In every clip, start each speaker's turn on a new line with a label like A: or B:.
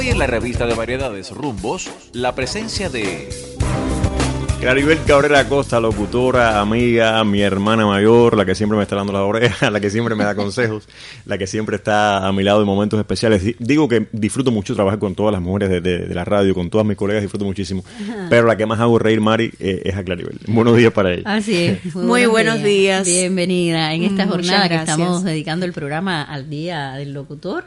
A: Hoy en la revista de variedades Rumbos, la presencia de
B: Claribel Cabrera Costa, locutora, amiga, mi hermana mayor, la que siempre me está dando las orejas, la que siempre me da consejos, la que siempre está a mi lado en momentos especiales. Digo que disfruto mucho trabajar con todas las mujeres de, la radio, con todas mis colegas, disfruto muchísimo. Pero la que más hago reír, Mari, eh, es a Claribel. Buenos días para ella.
C: Así es.
D: Muy, buenos, días.
C: Bienvenida en esta jornada que estamos dedicando el programa al Día del Locutor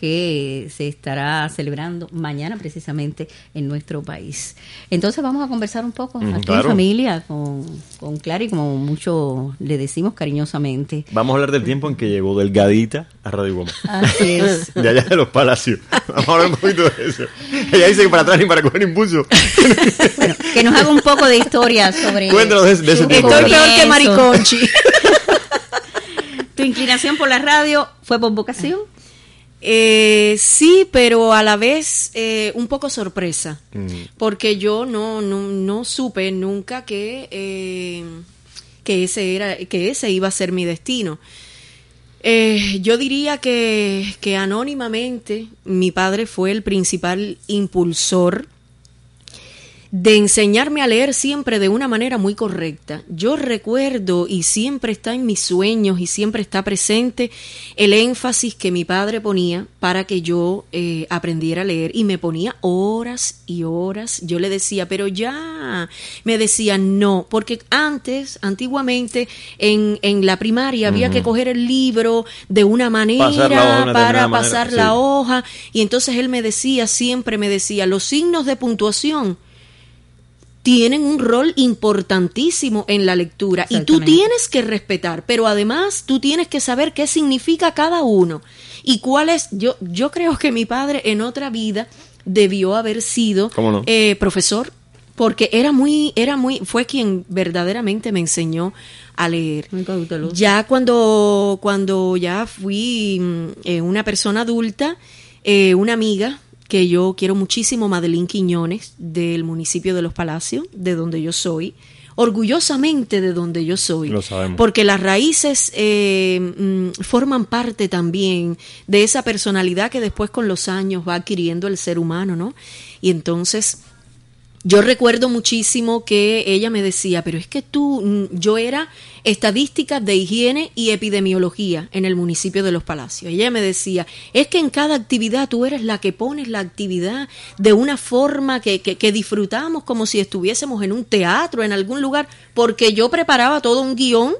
C: que se estará celebrando mañana precisamente en nuestro país. Entonces vamos a conversar un poco aquí en familia con, con Clara y como mucho le decimos cariñosamente.
B: Vamos a hablar del tiempo en que llegó Delgadita a Radio Goma.
C: Así es.
B: De allá de los palacios. Vamos a hablar un poquito de eso. Ella dice que para atrás ni para coger impulso.
C: bueno, que nos haga un poco de historia sobre...
B: Cuéntanos de, ese tiempo.
D: Estoy peor que Mariconchi.
C: ¿Tu inclinación por la radio fue por vocación?
D: Eh, sí, pero a la vez eh, un poco sorpresa, mm. porque yo no, no, supe nunca que, eh, que, ese era, que ese iba a ser mi destino. yo diría que, que anónimamente mi padre fue el principal impulsor de enseñarme a leer siempre de una manera muy correcta. Yo recuerdo y siempre está en mis sueños y siempre está presente el énfasis que mi padre ponía para que yo eh, aprendiera a leer y me ponía horas y horas. Yo le decía, pero ya, me decía no, porque antes, antiguamente, en, en la primaria había que coger el libro de una manera para pasar la hoja y entonces él me decía, siempre me decía, los signos de puntuación tienen un rol importantísimo en la lectura y tú tienes que respetar, pero además tú tienes que saber qué significa cada uno y cuál es. Yo, yo creo que mi padre en otra vida debió haber sido eh, profesor porque era muy, era muy, fue quien verdaderamente me enseñó a leer. Ya cuando, cuando ya fui mm, eh, una persona adulta, eh, una amiga que yo quiero muchísimo, Madeline Quiñones, del municipio de Los Palacios, de donde yo soy, orgullosamente de donde yo soy, porque las raíces eh, mm, forman parte también de esa personalidad que después con los años va adquiriendo el ser humano, ¿no? Y entonces yo recuerdo muchísimo que ella me decía, pero es que tú, mm, yo era estadística de higiene y epidemiología en el municipio de Los Palacios. Ella me decía, es que en cada actividad tú eres la que pones la actividad de una forma que, que, que disfrutamos como si estuviésemos en un teatro, en algún lugar, porque yo preparaba todo un guion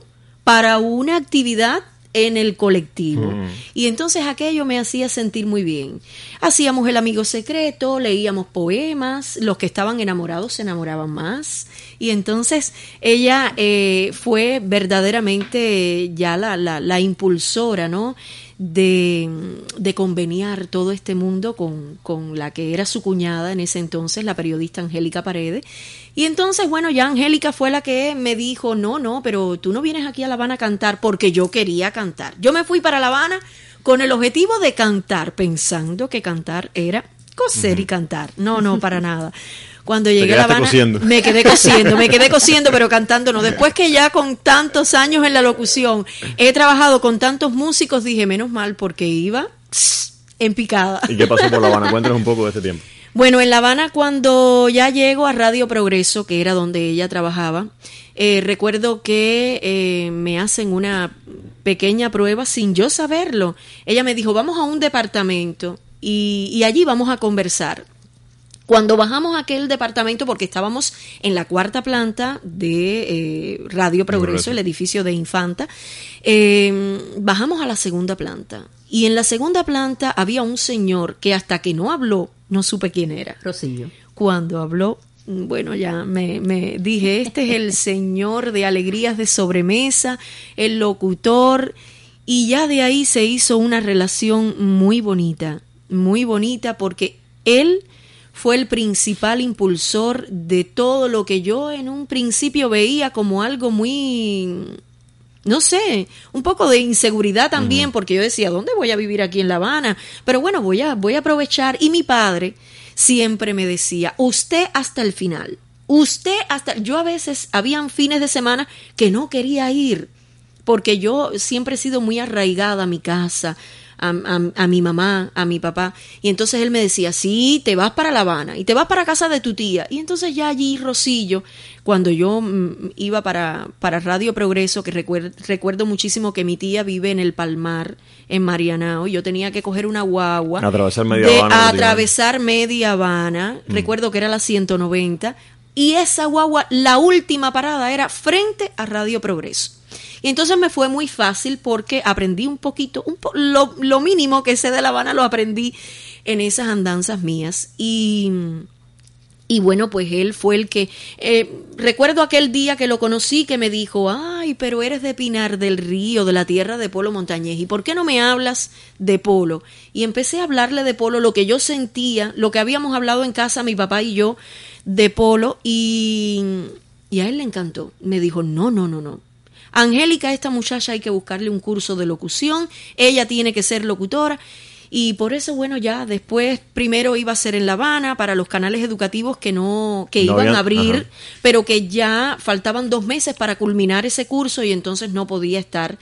D: para una actividad en el colectivo. Mm. Y entonces aquello me hacía sentir muy bien. Hacíamos el amigo secreto, leíamos poemas, los que estaban enamorados se enamoraban más. Y entonces ella eh, fue verdaderamente ya la, la, la impulsora, ¿no? De, de conveniar todo este mundo con, con, la que era su cuñada en ese entonces, la periodista Angélica Paredes. Y entonces, bueno, ya Angélica fue la que me dijo, no, no, pero tú no vienes aquí a La Habana a cantar porque yo quería cantar. Yo me fui para La Habana con el objetivo de cantar, pensando que cantar era coser y cantar. No, no, para nada. Cuando llegué a La Habana, me quedé cosiendo, me quedé cosiendo, pero cantando no. Después que ya con tantos años en la locución he trabajado con tantos músicos, dije, menos mal, porque iba en picada.
B: ¿Y qué pasó por La Habana? Cuéntanos un poco de este tiempo.
D: Bueno, en La Habana cuando ya llego a Radio Progreso, que era donde ella trabajaba, eh, recuerdo que eh, me hacen una pequeña prueba sin yo saberlo. Ella me dijo, vamos a un departamento y, y allí vamos a conversar. Cuando bajamos a aquel departamento, porque estábamos en la cuarta planta de eh, Radio Progreso, el edificio de Infanta, em, bajamos a la segunda planta. Y en la segunda planta había un señor que hasta que no habló, no supe quién era.
C: Rosillo.
D: Cuando habló, bueno, ya me, me, dije, este es el señor de alegrías de sobremesa, el locutor, y ya de ahí se hizo una relación muy bonita, muy bonita, porque él fue el principal impulsor de todo lo que yo en un principio veía como algo muy no sé, un poco de inseguridad también, porque yo decía, ¿dónde voy a vivir aquí en La Habana? Pero bueno, voy a, voy a aprovechar. Y mi padre siempre me decía, usted hasta el final, usted hasta... Yo a veces, habían fines de semana que no quería ir, porque yo siempre he sido muy arraigada a mi casa, a, mi mamá, a mi papá. Y entonces él me decía, sí, te vas para La Habana y te vas para casa de tu tía. Y entonces ya allí Rosillo, cuando yo mm, iba para, para Radio Progreso, que recuerdo, muchísimo que mi tía vive en el Palmar, en Marianao, yo tenía que coger una guagua.
B: Atravesar media Habana.
D: Atravesar media Habana. Mm. Recuerdo que era la 190. Y esa guagua, la última parada era frente a Radio Progreso. Y entonces me fue muy fácil porque aprendí un poquito, un lo, mínimo que sé de La Habana lo aprendí en esas andanzas mías. Y, y bueno, pues él fue el que, eh, recuerdo aquel día que lo conocí que me dijo, ay, pero eres de Pinar del Río, de la tierra de Polo Montañés, ¿y por qué no me hablas de Polo? Y empecé a hablarle de Polo, lo que yo sentía, lo que habíamos hablado en casa mi papá y yo de Polo, y, y a él le encantó. Me dijo, no, no, no, no, Angélica, esta muchacha hay que buscarle un curso de locución, ella tiene que ser locutora. Y por eso, bueno, ya después, primero iba a ser en La Habana para los canales educativos que no, que iban a abrir, pero que ya faltaban dos meses para culminar ese curso y entonces no podía estar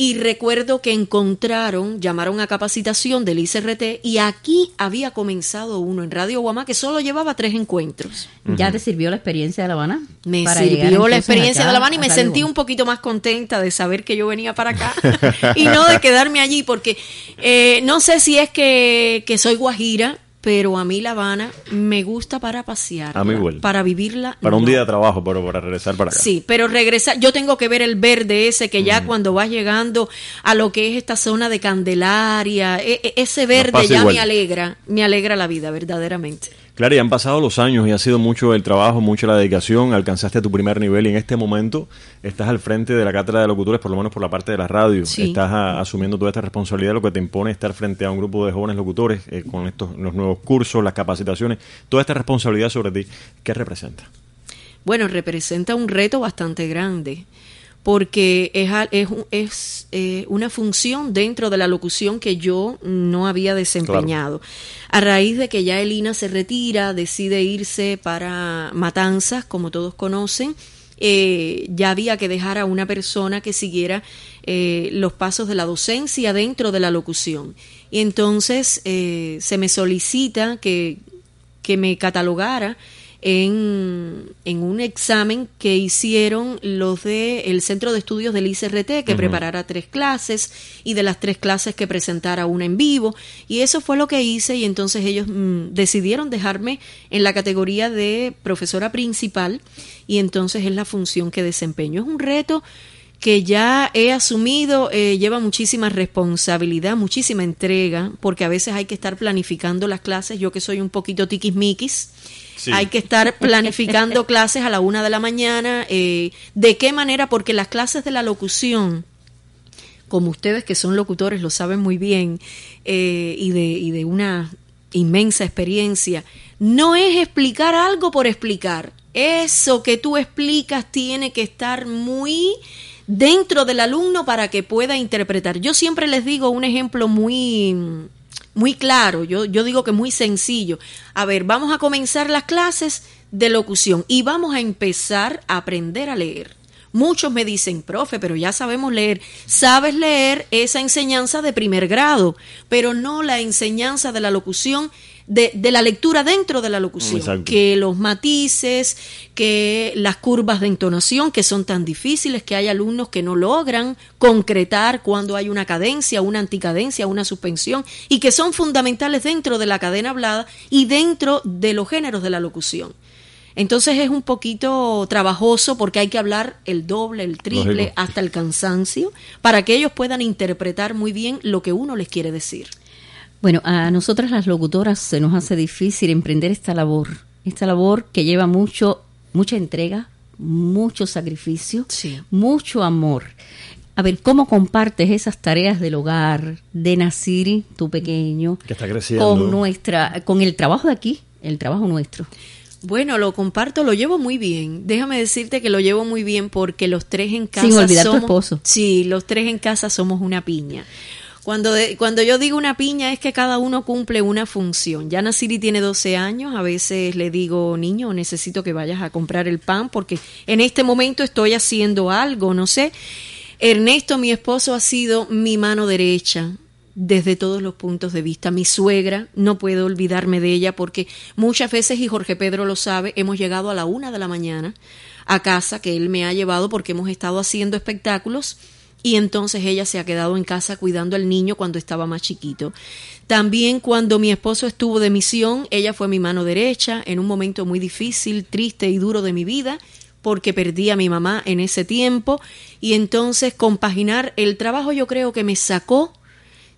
D: y recuerdo que encontraron, llamaron a capacitación del ICRT y aquí había comenzado uno en Radio Guamá que solo llevaba tres encuentros.
C: ¿Ya te sirvió la experiencia de La Habana?
D: Me sirvió la experiencia de La Habana y me sentí un poquito más contenta de saber que yo venía para acá y no de quedarme allí porque eh, no sé si es que, que soy guajira pero a mí La Habana me gusta para pasear, para vivirla.
B: Para un día de trabajo, pero para regresar para acá.
D: Sí, pero regresar, yo tengo que ver el verde ese que ya cuando vas llegando a lo que es esta zona de Candelaria, e, e, ese verde ya me alegra, me alegra la vida verdaderamente.
B: Claro, y han pasado los años y ha sido mucho el trabajo, mucho la dedicación, alcanzaste tu primer nivel y en este momento estás al frente de la cátedra de locutores, por lo menos por la parte de la radio. Estás asumiendo toda esta responsabilidad, lo que te impone estar frente a un grupo de jóvenes locutores eh, con estos los nuevos cursos, las capacitaciones, toda esta responsabilidad sobre ti. ¿Qué representa?
D: Bueno, representa un reto bastante grande porque es, es, es eh, una función dentro de la locución que yo no había desempeñado. A raíz de que ya Elina se retira, decide irse para Matanzas, como todos conocen, eh, ya había que dejar a una persona que siguiera eh, los pasos de la docencia dentro de la locución. Y entonces se me solicita que, que me catalogara en, en, un examen que hicieron los de el Centro de Estudios del ICRT, que preparara tres clases y de las tres clases que presentara una en vivo. Y eso fue lo que hice y entonces ellos mm, decidieron dejarme en la categoría de profesora principal y entonces es la función que desempeño. Es un reto que ya he asumido, eh, lleva muchísima responsabilidad, muchísima entrega, porque a veces hay que estar planificando las clases, yo que soy un poquito tiquismiquis, hay que estar planificando clases a la una de la mañana. Eh, ¿De qué manera? Porque las clases de la locución, como ustedes que son locutores lo saben muy bien, eh, y, de, y de una inmensa experiencia, no es explicar algo por explicar. Eso que tú explicas tiene que estar muy dentro del alumno para que pueda interpretar. Yo siempre les digo un ejemplo muy muy claro, yo, yo digo que muy sencillo. A ver, vamos a comenzar las clases de locución y vamos a empezar a aprender a leer. Muchos me dicen, profe, pero ya sabemos leer. Sabes leer esa enseñanza de primer grado, pero no la enseñanza de la locución de, de, la lectura dentro de la locución, que los matices, que las curvas de entonación, que son tan difíciles, que hay alumnos que no logran concretar cuando hay una cadencia, una anticadencia, una suspensión, y que son fundamentales dentro de la cadena hablada y dentro de los géneros de la locución. Entonces es un poquito trabajoso porque hay que hablar el doble, el triple, hasta el cansancio, para que ellos puedan interpretar muy bien lo que uno les quiere decir.
C: Bueno, a nosotras las locutoras se nos hace difícil emprender esta labor, esta labor que lleva mucho, mucha entrega, mucho sacrificio, mucho amor. A ver, ¿cómo compartes esas tareas del hogar de Nasiri, tu pequeño,
B: que está creciendo.
C: con nuestra, con el trabajo de aquí, el trabajo nuestro?
D: Bueno, lo comparto, lo llevo muy bien. Déjame decirte que lo llevo muy bien porque los tres en casa
C: Sin olvidar tu esposo.
D: Sí, los tres en casa somos una piña. Cuando, cuando yo digo una piña es que cada uno cumple una función. Ya Nasiri tiene 12 años, a veces le digo, niño, necesito que vayas a comprar el pan porque en este momento estoy haciendo algo, no sé. Ernesto, mi esposo, ha sido mi mano derecha desde todos los puntos de vista. Mi suegra, no puedo olvidarme de ella porque muchas veces, y Jorge Pedro lo sabe, hemos llegado a la una de la mañana a casa que él me ha llevado porque hemos estado haciendo espectáculos y entonces ella se ha quedado en casa cuidando al niño cuando estaba más chiquito. También cuando mi esposo estuvo de misión, ella fue mi mano derecha en un momento muy difícil, triste y duro de mi vida porque perdí a mi mamá en ese tiempo y entonces compaginar el trabajo yo creo que me sacó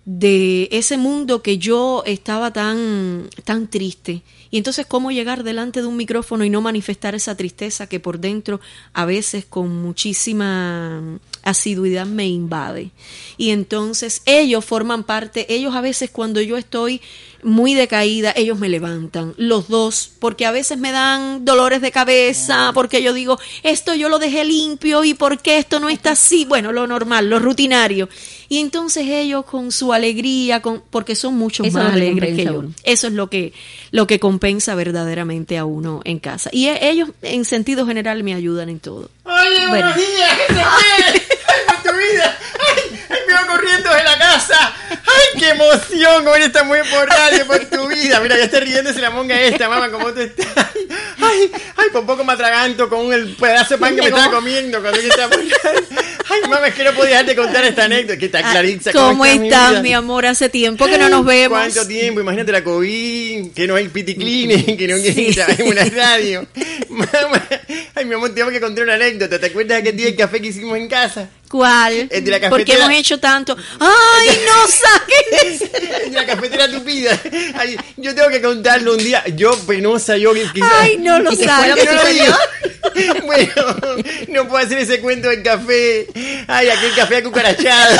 D: de ese mundo que yo estaba tan, tan triste. Y entonces, ¿cómo llegar delante de un micrófono y no manifestar esa tristeza que por dentro a veces con muchísima asiduidad me invade? Y entonces ellos forman parte, ellos a veces cuando yo estoy muy decaída, ellos me levantan, los dos, porque a veces me dan dolores de cabeza, porque yo digo, esto yo lo dejé limpio y por qué esto no está así, bueno, lo normal, lo rutinario. Y entonces ellos con su alegría, con, porque son mucho más alegres que yo. Eso es lo que, lo que compensa verdaderamente a uno en casa. Y e, ellos, en sentido general, me ayudan en todo.
B: Oye, buenos días, ¿qué ¡Ay, tu vida! ¡Ay, me va corriendo de la casa! ¡Ay, qué emoción! Hoy está muy por radio, por tu vida. Mira, ya está riéndose la monga esta, mamá, ¿cómo tú estás? ¡Ay, ay, por poco me atraganto con el pedazo de pan que me estaba comiendo cuando yo estaba por Ay, mamá, es que no podía dejar de contar esta anécdota. Que está ah, Clarissa.
D: ¿Cómo, estás, mi, amor? Hace tiempo que no nos vemos.
B: ¿Cuánto tiempo? Imagínate la COVID, que no hay piticline, que no hay una radio. Mamá, ay, mi amor, tengo que contar una anécdota. ¿Te acuerdas de aquel día el café que hicimos en casa?
D: ¿Cuál? La Porque hemos hecho tanto. ¡Ay, no saques!
B: de la cafetera tupida. Ay, yo tengo que contarlo un día. Yo, penosa, yo
D: quizás. ¡Ay, no lo sabes!
B: No lo digo. bueno, no puedo hacer ese cuento del café. Ay, aquel café acucarachado.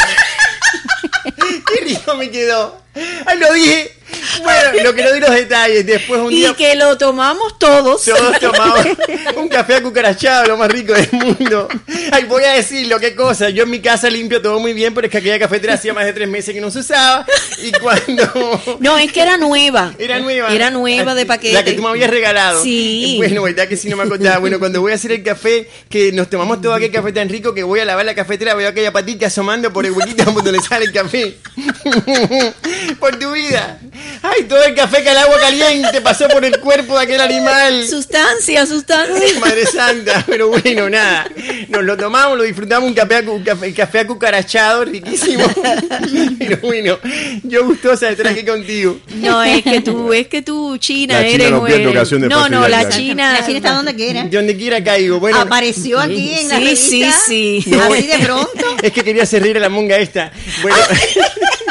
B: Qué rico me quedó. Ay, lo dije. Bueno, lo que no di los detalles. Después un día.
D: Y que lo tomamos todos.
B: Todos tomamos un café acucarachado, lo más rico del mundo. Ay, voy a decirlo, qué cosa. Yo en mi casa limpio todo muy bien, pero es que aquella cafetera hacía más de tres meses que no se usaba. Y cuando.
D: No, es que era nueva.
B: Era nueva.
D: Era nueva de paquete.
B: La que tú me habías regalado.
D: Sí.
B: Bueno, verdad que sí no me acordaba. Bueno, cuando voy a hacer el café, que nos tomamos todo aquel café tan rico que voy a lavar la cafetera, veo aquella patita asomando por el huequito donde le sale el café. por tu vida. Ay, todo el café que el agua caliente pasó por el cuerpo de aquel animal.
D: Sustancia, sustancia.
B: madre santa, pero bueno, nada. Nos lo tomamos, lo disfrutamos, un café, un café, café acucarachado, riquísimo. Pero bueno, yo gustosa de estar aquí contigo.
D: No, es que tú, es que tú, China, eres.
B: No,
D: no, no, la China.
C: La China está donde quiera.
B: Donde quiera caigo. Bueno,
C: Apareció aquí en la
D: sí,
C: revista.
D: Sí, sí,
C: Así de pronto.
B: Es que quería hacer reír a la monga esta. Bueno.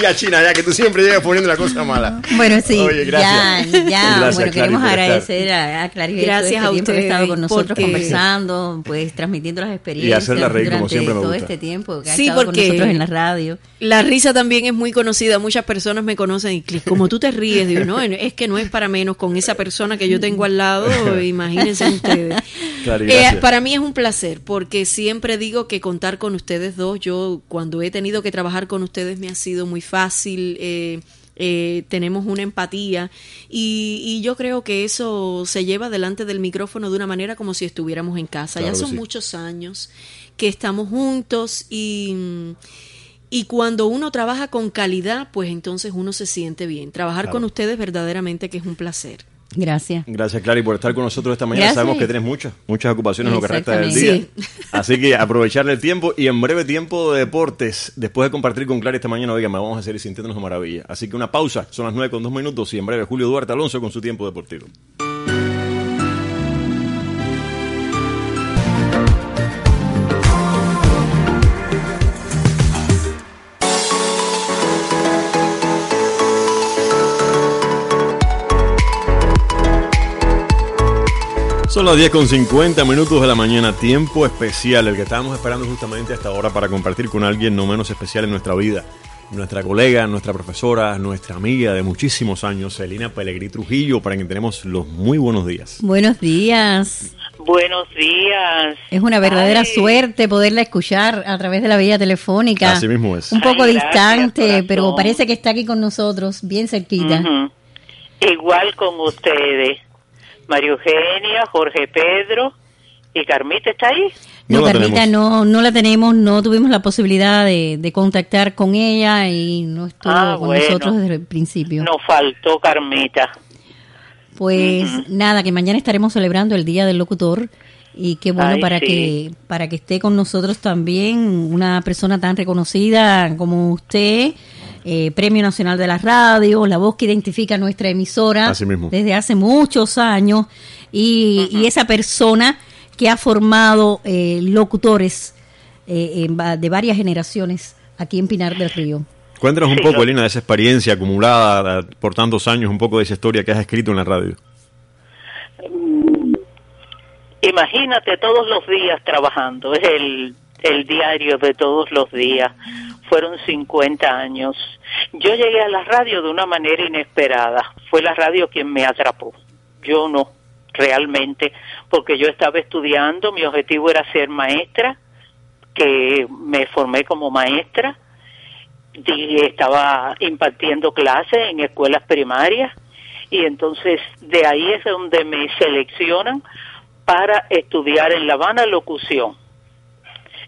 B: ya China, ya que tú siempre llegas poniendo la cosa mala.
C: Bueno, sí. Oye, gracias. Ya, ya. bueno, queremos agradecer a, a Claribel
D: gracias
C: todo
D: este
C: a usted que ha estado con nosotros conversando, pues transmitiendo las experiencias.
B: Y hacerla reír como siempre me
C: todo
B: gusta.
C: este tiempo que ha sí, estado con nosotros en la radio.
D: La risa también es muy conocida. Muchas personas me conocen y como tú te ríes, digo, no, es que no es para menos con esa persona que yo tengo al lado, imagínense ustedes. eh, para mí es un placer porque siempre digo que contar con ustedes dos, yo cuando he tenido que trabajar con ustedes me ha sido muy fácil. Eh, eh, tenemos una empatía y, y, yo creo que eso se lleva delante del micrófono de una manera como si estuviéramos en casa.
B: Claro
D: ya son
B: sí.
D: muchos años que estamos juntos y y cuando uno trabaja con calidad, pues entonces uno se siente bien. Trabajar
B: Claro.
D: con ustedes verdaderamente que es un placer.
C: Gracias.
B: Gracias, Clary, por estar con nosotros esta mañana.
C: Gracias.
B: Sabemos que tienes muchas, muchas ocupaciones en lo que resta del día. Así que aprovechar el tiempo y en breve tiempo de deportes. Después de compartir con Clary esta mañana, oigan, me vamos a seguir sintiéndonos de maravilla. Así que una pausa, son las 9 con 2 minutos y en breve Julio Duarte Alonso con su tiempo deportivo. Son las 10 con 50 minutos de la mañana, tiempo especial, el que estábamos esperando justamente hasta ahora para compartir con alguien no menos especial en nuestra vida. Nuestra colega, nuestra profesora, nuestra amiga de muchísimos años, Celina Pellegrí Trujillo, para quien tenemos los muy buenos días.
C: Buenos días.
E: Buenos días.
C: Es una verdadera
E: Ay.
C: suerte poderla escuchar a través de la vía telefónica.
B: Así mismo es.
C: Un poco
E: Ay, gracias,
C: distante,
E: corazón.
C: pero parece que está aquí con nosotros, bien cerquita.
E: Igual con ustedes, María Eugenia, Jorge Pedro ¿Y Carmita está ahí?
C: No, Carmita no, no la tenemos, no tuvimos la posibilidad de, contactar con ella y no estuvo ah, con nosotros desde el principio.
E: Nos faltó Carmita.
C: Pues nada, que mañana estaremos celebrando el Día del Locutor y qué bueno para que para que esté con nosotros también una persona tan reconocida como usted eh, Premio Nacional de la Radio la voz que identifica nuestra emisora desde hace muchos años y, y esa persona que ha formado eh, locutores eh, de varias generaciones aquí en Pinar del Río.
B: Cuéntanos un poco, Elena, de esa experiencia acumulada por tantos años, un poco de esa historia que has escrito en la radio.
E: Imagínate todos los días trabajando, es el, el diario de todos los días. Fueron 50 años. Yo llegué a la radio de una manera inesperada. Fue la radio quien me atrapó. Yo no realmente, porque yo estaba estudiando, mi objetivo era ser maestra, que me formé como maestra, y estaba impartiendo clases en escuelas primarias, y entonces de ahí es donde me seleccionan para estudiar en La Habana locución.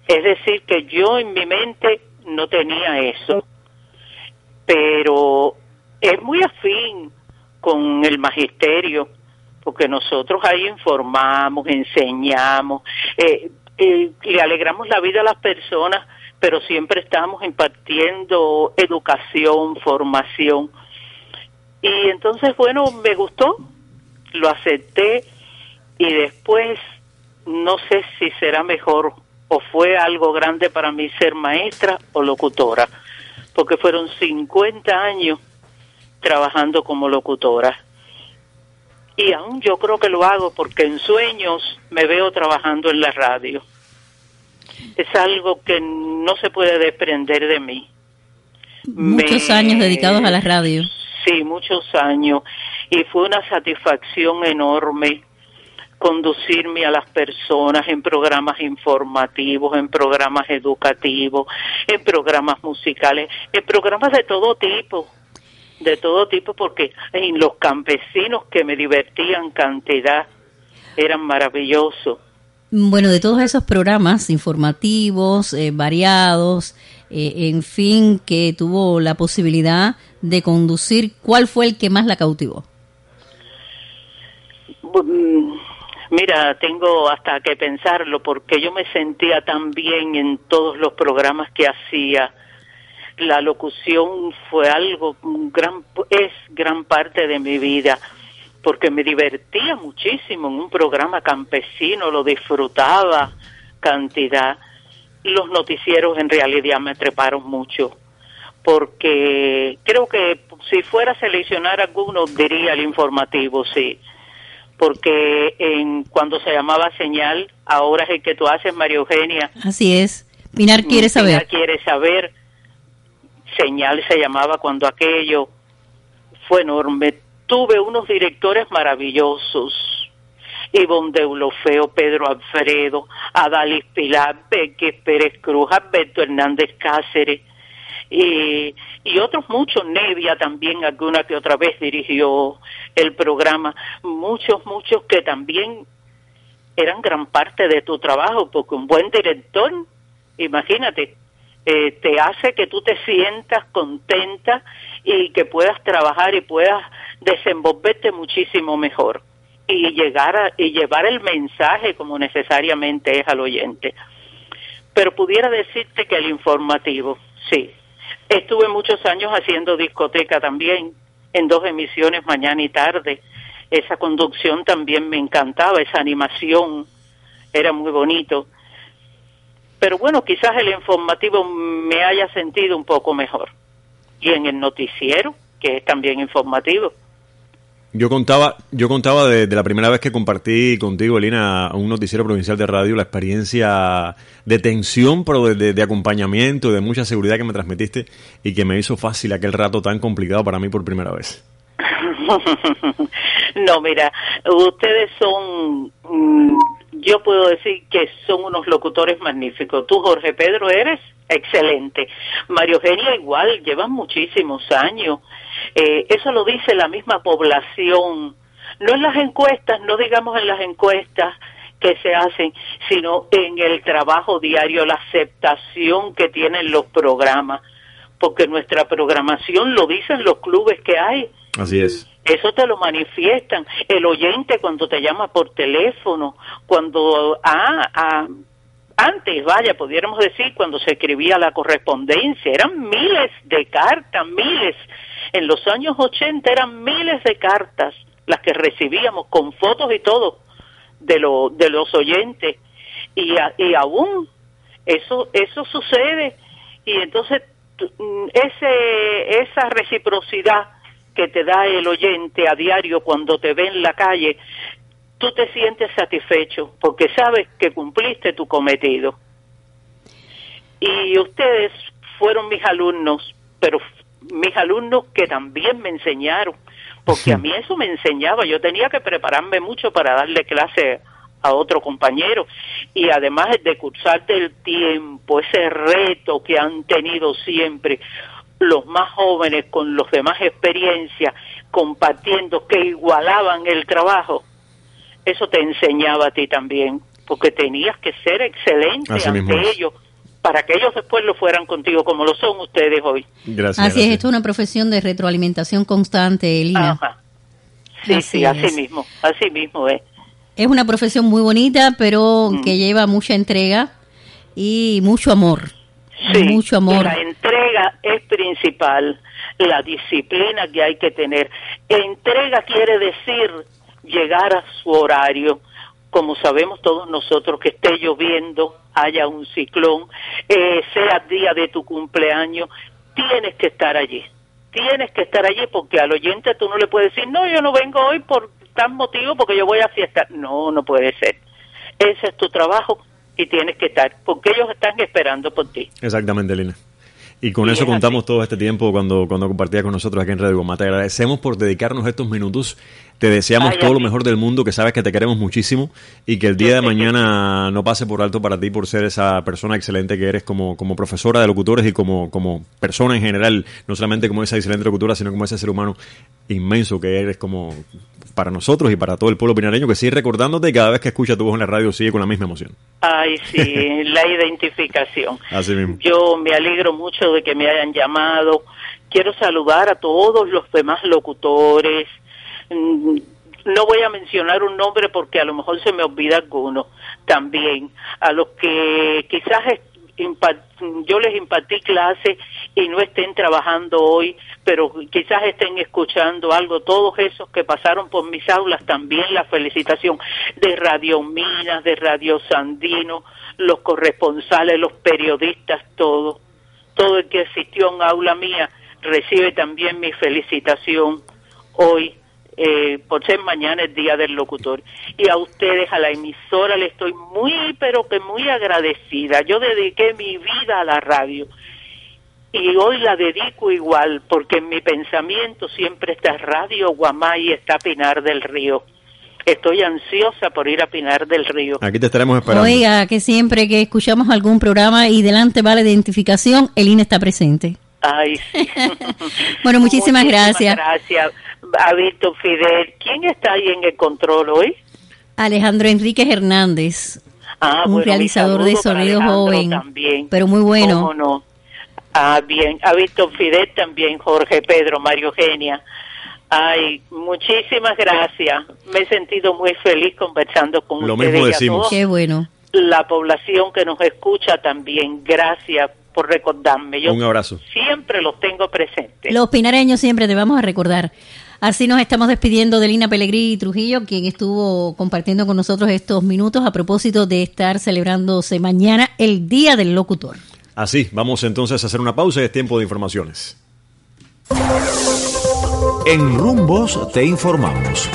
E: Es decir, que yo en mi mente no tenía eso, pero es muy afín con el magisterio porque nosotros ahí informamos, enseñamos, eh, eh, le alegramos la vida a las personas, pero siempre estamos impartiendo educación, formación. Y entonces, bueno, me gustó, lo acepté y después no sé si será mejor o fue algo grande para mí ser maestra o locutora, porque fueron 50 años trabajando como locutora y aún yo creo que lo hago porque en sueños me veo trabajando en la radio. Es algo que no se puede desprender de mí.
C: Muchos años dedicados a la radio.
E: Sí, muchos años. Y fue una satisfacción enorme conducirme a las personas en programas informativos, en programas educativos, en programas musicales, en programas de todo tipo de todo tipo, porque en los campesinos que me divertían cantidad eran maravillosos.
C: Bueno, de todos esos programas informativos, eh, variados, eh, en fin, que tuvo la posibilidad de conducir, ¿cuál fue el que más la cautivó?
E: Mm, mira, tengo hasta que pensarlo porque yo me sentía tan bien en todos los programas que hacía la locución fue algo, gran, es gran parte de mi vida, porque me divertía muchísimo en un programa campesino, lo disfrutaba cantidad. Los noticieros en realidad me treparon mucho, porque creo que si fuera a seleccionar alguno diría el informativo, sí, porque en cuando se llamaba señal, ahora es el que tú haces, María Eugenia.
C: Así es. Pinar quiere saber.
E: Pinar quiere saber señal se llamaba cuando aquello fue enorme. Tuve unos directores maravillosos. Ivonne Deulofeo, Pedro Alfredo, Adalis Pilar, Beque Pérez Cruz, Alberto Hernández Cáceres y, y otros muchos, Nevia también alguna que otra vez dirigió el programa, muchos, muchos que también eran gran parte de tu trabajo, porque un buen director, imagínate, eh, te hace que tú te sientas contenta y que puedas trabajar y puedas desenvolverte muchísimo mejor y llegar a, y llevar el mensaje como necesariamente es al oyente. Pero pudiera decirte que el informativo, sí. Estuve muchos años haciendo discoteca también, en dos emisiones mañana y tarde. Esa conducción también me encantaba, esa animación era muy bonito pero bueno, quizás el informativo me haya sentido un poco mejor. Y en el noticiero, que es también informativo.
B: Yo contaba, yo contaba de, la primera vez que compartí contigo, Elina, un noticiero provincial de radio, la experiencia de tensión, pero de, acompañamiento, de mucha seguridad que me transmitiste y que me hizo fácil aquel rato tan complicado para mí por primera vez.
E: no, mira, ustedes son mm, yo puedo decir que son unos locutores magníficos. Tú, Jorge Pedro, eres excelente. Mario Eugenia igual, llevan muchísimos años. Eh, eso lo dice la misma población. No en las encuestas, no digamos en las encuestas que se hacen, sino en el trabajo diario, la aceptación que tienen los programas, porque nuestra programación lo dicen los clubes que hay.
B: Así es.
E: Eso te lo manifiestan. El oyente cuando te llama por teléfono, cuando ah, ah, antes, vaya, pudiéramos decir, cuando se escribía la correspondencia, eran miles de cartas, miles. En los años 80 eran miles de cartas las que recibíamos con fotos y todo de, lo, de los oyentes. Y, y aún eso, eso sucede. Y entonces mm, ese, esa reciprocidad que te da el oyente a diario cuando te ve en la calle, tú te sientes satisfecho porque sabes que cumpliste tu cometido. Y ustedes fueron mis alumnos, pero mis alumnos que también me enseñaron, porque a mí eso me enseñaba, yo tenía que prepararme mucho para darle clase a otro compañero. Y además de cursarte el tiempo, ese reto que han tenido siempre los más jóvenes con los de más experiencia, compartiendo que igualaban el trabajo, eso te enseñaba a ti también, porque tenías que ser excelente ante ellos para que ellos después lo fueran contigo como lo son ustedes hoy.
C: Gracias. Así es, esto es una profesión de retroalimentación constante, Elina.
E: Sí, sí, así mismo, así mismo es.
C: Es una profesión muy bonita, pero mm. que lleva mucha entrega y mucho amor.
E: Sí, mucho amor. La entrega es principal, la disciplina que hay que tener. Entrega quiere decir llegar a su horario, como sabemos todos nosotros, que esté lloviendo, haya un ciclón, eh, sea día de tu cumpleaños, tienes que estar allí. Tienes que estar allí porque al oyente tú no le puedes decir, no, yo no vengo hoy por tal motivo porque yo voy a fiesta. No, no puede ser. Ese es tu trabajo y tienes que estar porque ellos están esperando por ti.
B: Exactamente, Lina. Y con eso contamos todo este tiempo cuando, cuando compartías con nosotros aquí en Radio Goma. Te agradecemos por dedicarnos estos minutos. Te deseamos todo lo mejor del mundo, que sabes que te queremos muchísimo y que el día de mañana no pase por alto para ti por ser esa persona excelente que eres como, como profesora de locutores y como, como persona en general, no solamente como esa excelente locutora, sino como ese ser humano inmenso que eres como para nosotros y para todo el pueblo pinareño que sigue recordándote y cada vez que escucha tu voz en la radio sigue con la misma emoción.
E: Ay, sí, la identificación.
B: Así mismo.
E: Yo me alegro mucho de que me hayan llamado. Quiero saludar a todos los demás locutores. Mm, no voy a mencionar un nombre porque a lo mejor se me olvida alguno también. A los que quizás yo les impartí clase y no estén trabajando hoy, pero quizás estén escuchando algo, todos esos que pasaron por mis aulas, también la felicitación de Radio Minas, de Radio Sandino, los corresponsales, los periodistas, todo, todo el que asistió en aula mía recibe también mi felicitación hoy eh, por ser mañana el día del locutor. Y a ustedes, a la emisora, le estoy muy, pero que muy agradecida. Yo dediqué mi vida a la radio y hoy la dedico igual, porque en mi pensamiento siempre está Radio Guamay y está Pinar del Río. Estoy ansiosa por ir a Pinar del Río.
B: Aquí te estaremos esperando.
C: Oiga, que siempre que escuchamos algún programa y delante va la identificación, el INE está presente.
E: Ay, sí.
C: bueno, muchísimas, muchísimas gracias.
E: Gracias a Víctor Fidel. ¿Quién está ahí en el control hoy?
C: Alejandro Enríquez Hernández, ah, un realizador de sonido joven, también. pero muy bueno.
E: no? Ah, bien. A Víctor Fidel también, Jorge Pedro, Mario Eugenia. Ay, muchísimas gracias. Me he sentido muy feliz conversando con
B: Lo
E: ustedes.
B: Mismo decimos.
C: Qué bueno.
E: La población que nos escucha también. Gracias por recordarme. Yo
B: Un abrazo.
E: Siempre los tengo presentes.
C: Los pinareños siempre te vamos a recordar. Así nos estamos despidiendo de Lina Pellegrini Trujillo, quien estuvo compartiendo con nosotros estos minutos a propósito de estar celebrándose mañana el Día del Locutor.
B: Así, vamos entonces a hacer una pausa y es tiempo de informaciones.
A: En Rumbos te informamos.